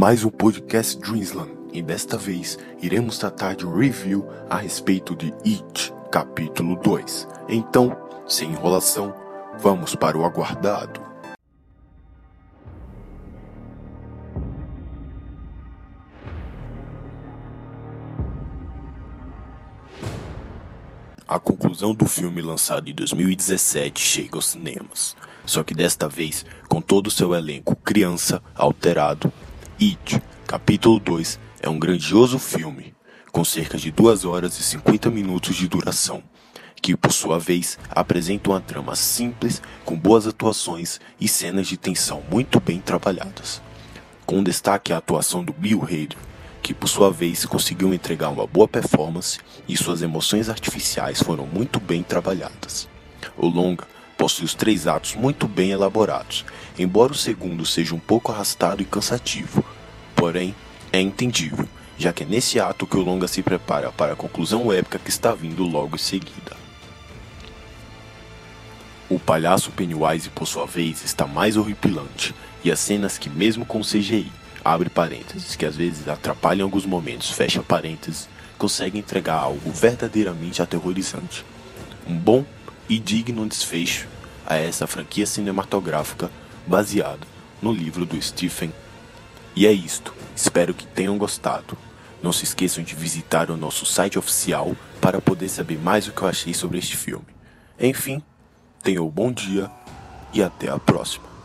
mais um podcast Dreamsland e desta vez iremos tratar de um review a respeito de It, capítulo 2. Então, sem enrolação, vamos para o aguardado. A conclusão do filme lançado em 2017 chega aos cinemas, só que desta vez com todo o seu elenco criança alterado. It, capítulo 2, é um grandioso filme, com cerca de 2 horas e 50 minutos de duração, que por sua vez apresenta uma trama simples, com boas atuações e cenas de tensão muito bem trabalhadas. Com destaque a atuação do Bill Hader, que por sua vez conseguiu entregar uma boa performance e suas emoções artificiais foram muito bem trabalhadas. O longa possui os três atos muito bem elaborados, embora o segundo seja um pouco arrastado e cansativo, porém é entendível, já que é nesse ato que o longa se prepara para a conclusão épica que está vindo logo em seguida. O palhaço Pennywise, por sua vez, está mais horripilante, e as cenas que, mesmo com CGI, abre parênteses, que às vezes atrapalham alguns momentos, fecha parênteses, consegue entregar algo verdadeiramente aterrorizante. Um bom e digno desfecho a essa franquia cinematográfica baseada no livro do Stephen. E é isto, espero que tenham gostado. Não se esqueçam de visitar o nosso site oficial para poder saber mais o que eu achei sobre este filme. Enfim, tenham um bom dia e até a próxima.